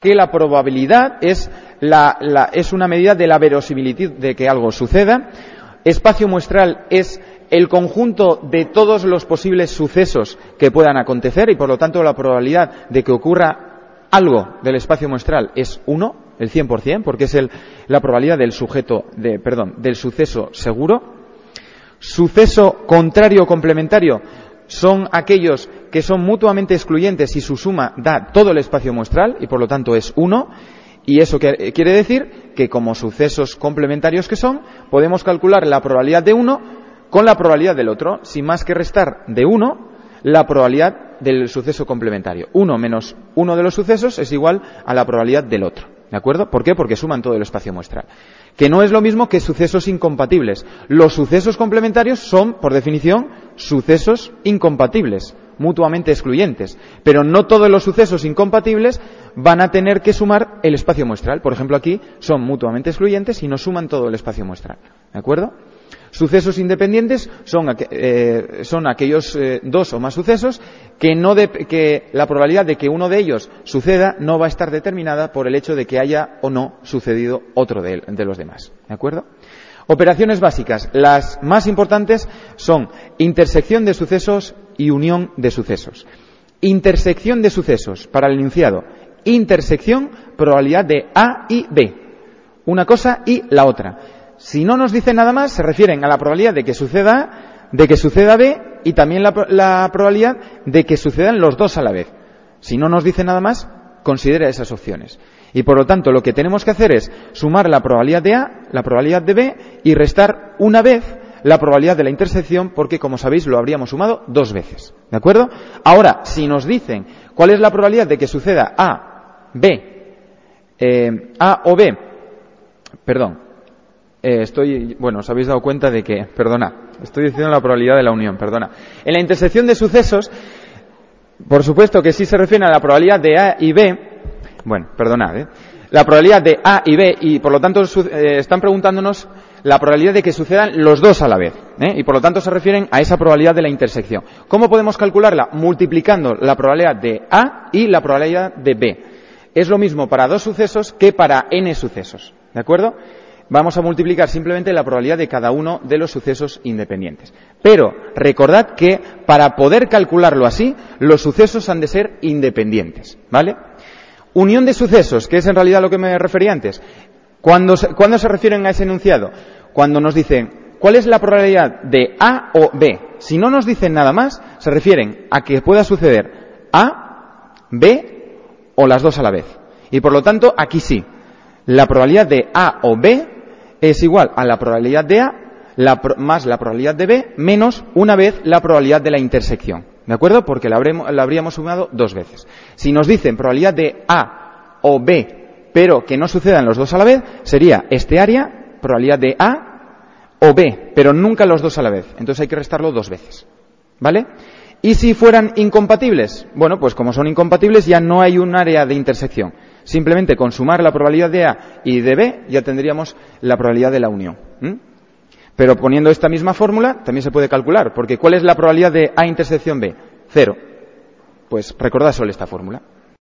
que la probabilidad es, una medida de la verosimilitud de que algo suceda. Espacio muestral es el conjunto de todos los posibles sucesos que puedan acontecer y por lo tanto la probabilidad de que ocurra algo del espacio muestral es 1, el 100%, porque es la probabilidad del sujeto, de, perdón, del suceso seguro. Suceso contrario o complementario son aquellos que son mutuamente excluyentes y su suma da todo el espacio muestral y por lo tanto es 1. Y eso quiere decir que como sucesos complementarios que son, podemos calcular la probabilidad de uno con la probabilidad del otro, sin más que restar de uno la probabilidad del suceso complementario. Uno menos uno de los sucesos es igual a la probabilidad del otro. ¿De acuerdo? ¿Por qué? Porque suman todo el espacio muestral. Que no es lo mismo que sucesos incompatibles. Los sucesos complementarios son, por definición, sucesos incompatibles, mutuamente excluyentes. Pero no todos los sucesos incompatibles van a tener que sumar el espacio muestral. Por ejemplo, aquí son mutuamente excluyentes y no suman todo el espacio muestral. ¿De acuerdo? Sucesos independientes son, eh, aquellos eh, dos o más sucesos que la probabilidad de que uno de ellos suceda no va a estar determinada por el hecho de que haya o no sucedido otro de, de los demás. ¿De acuerdo? Operaciones básicas. Las más importantes son intersección de sucesos y unión de sucesos. Intersección de sucesos para el enunciado. Intersección, probabilidad de A y B. Una cosa y la otra. Si no nos dicen nada más, se refieren a la probabilidad de que suceda A, de que suceda B y también la, la probabilidad de que sucedan los dos a la vez. Si no nos dicen nada más, considera esas opciones. Y por lo tanto, lo que tenemos que hacer es sumar la probabilidad de A, la probabilidad de B y restar una vez la probabilidad de la intersección porque, como sabéis, lo habríamos sumado dos veces. ¿De acuerdo? Ahora, si nos dicen cuál es la probabilidad de que suceda A, B, eh, A o B, perdón, eh, estoy, bueno, os habéis dado cuenta de que, perdona, estoy diciendo la probabilidad de la unión, perdona. En la intersección de sucesos, por supuesto que sí se refiere a la probabilidad de A y B, bueno, perdonad, ¿eh? la probabilidad de A y B, y por lo tanto eh, están preguntándonos la probabilidad de que sucedan los dos a la vez, ¿eh? y por lo tanto se refieren a esa probabilidad de la intersección. ¿Cómo podemos calcularla? Multiplicando la probabilidad de A y la probabilidad de B. Es lo mismo para dos sucesos que para n sucesos, ¿de acuerdo? vamos a multiplicar simplemente la probabilidad de cada uno de los sucesos independientes. Pero recordad que para poder calcularlo así, los sucesos han de ser independientes, ¿vale? Unión de sucesos, que es en realidad lo que me refería antes. ¿Cuándo se, se refieren a ese enunciado? Cuando nos dicen cuál es la probabilidad de A o B. Si no nos dicen nada más, se refieren a que pueda suceder A, B o las dos a la vez. Y por lo tanto, aquí sí. La probabilidad de A o B es igual a la probabilidad de A más la probabilidad de B menos una vez la probabilidad de la intersección. ¿De acuerdo? Porque la, habríamos sumado dos veces. Si nos dicen probabilidad de A o B, pero que no sucedan los dos a la vez, sería este área, probabilidad de A o B, pero nunca los dos a la vez. Entonces hay que restarlo dos veces. ¿Vale? ¿Y si fueran incompatibles? Bueno, pues como son incompatibles ya no hay un área de intersección. Simplemente con sumar la probabilidad de A y de B ya tendríamos la probabilidad de la unión. Pero poniendo esta misma fórmula también se puede calcular, porque ¿cuál es la probabilidad de A intersección B? Cero. Pues recordad solo esta fórmula.